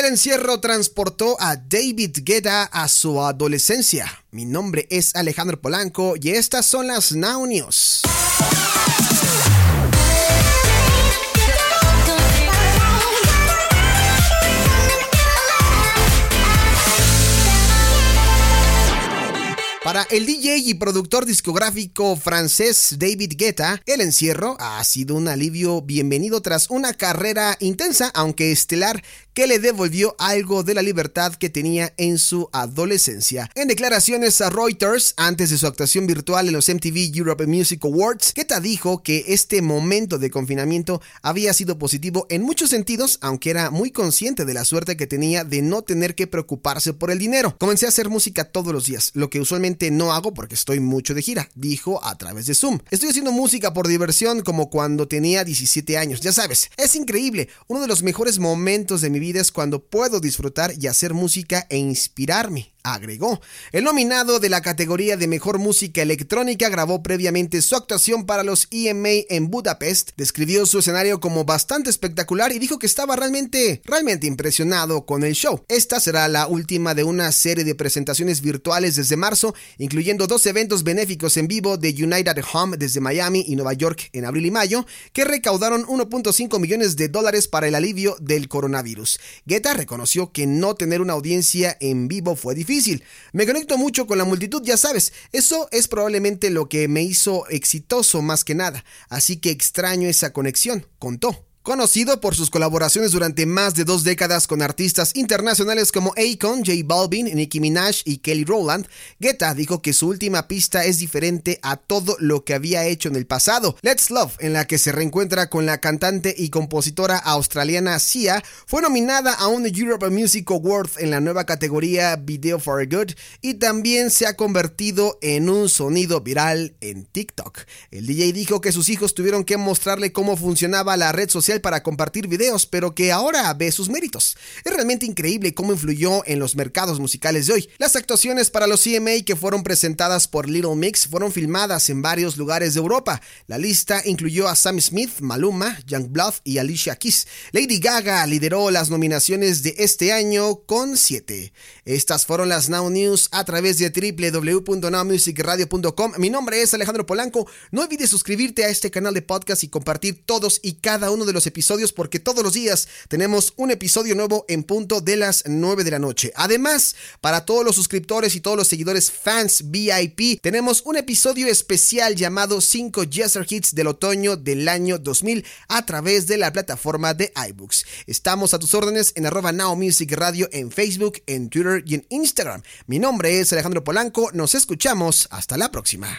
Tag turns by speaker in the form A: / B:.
A: El encierro transportó a David Guetta a su adolescencia. Mi nombre es Alejandro Polanco y estas son las Now News. Para el DJ y productor discográfico francés David Guetta, el encierro ha sido un alivio bienvenido tras una carrera intensa, aunque estelar, que le devolvió algo de la libertad que tenía en su adolescencia. En declaraciones a Reuters, antes de su actuación virtual en los MTV Europe Music Awards, Guetta dijo que este momento de confinamiento había sido positivo en muchos sentidos, aunque era muy consciente de la suerte que tenía de no tener que preocuparse por el dinero. Comencé a hacer música todos los días, lo que usualmente no hago porque estoy mucho de gira, dijo a través de Zoom. Estoy haciendo música por diversión como cuando tenía 17 años, ya sabes, es increíble. Uno de los mejores momentos de mi vida es cuando puedo disfrutar y hacer música e inspirarme agregó. El nominado de la categoría de Mejor Música Electrónica grabó previamente su actuación para los EMA en Budapest, describió su escenario como bastante espectacular y dijo que estaba realmente, realmente impresionado con el show. Esta será la última de una serie de presentaciones virtuales desde marzo, incluyendo dos eventos benéficos en vivo de United Home desde Miami y Nueva York en abril y mayo, que recaudaron 1.5 millones de dólares para el alivio del coronavirus. Guetta reconoció que no tener una audiencia en vivo fue difícil me conecto mucho con la multitud, ya sabes, eso es probablemente lo que me hizo exitoso más que nada, así que extraño esa conexión, contó. Conocido por sus colaboraciones durante más de dos décadas con artistas internacionales como Akon, J Balvin, Nicki Minaj y Kelly Rowland, Guetta dijo que su última pista es diferente a todo lo que había hecho en el pasado. Let's Love, en la que se reencuentra con la cantante y compositora australiana Sia, fue nominada a un Europe Music Award en la nueva categoría Video for Good y también se ha convertido en un sonido viral en TikTok. El DJ dijo que sus hijos tuvieron que mostrarle cómo funcionaba la red social para compartir videos, pero que ahora ve sus méritos. Es realmente increíble cómo influyó en los mercados musicales de hoy. Las actuaciones para los CMA que fueron presentadas por Little Mix fueron filmadas en varios lugares de Europa. La lista incluyó a Sam Smith, Maluma, Youngblood y Alicia Keys. Lady Gaga lideró las nominaciones de este año con 7. Estas fueron las Now News a través de www.nowmusicradio.com. Mi nombre es Alejandro Polanco. No olvides suscribirte a este canal de podcast y compartir todos y cada uno de los episodios porque todos los días tenemos un episodio nuevo en punto de las 9 de la noche. Además, para todos los suscriptores y todos los seguidores fans VIP, tenemos un episodio especial llamado 5 Jesser Hits del otoño del año 2000 a través de la plataforma de iBooks. Estamos a tus órdenes en arroba Now Music Radio en Facebook, en Twitter y en Instagram. Mi nombre es Alejandro Polanco. Nos escuchamos. Hasta la próxima.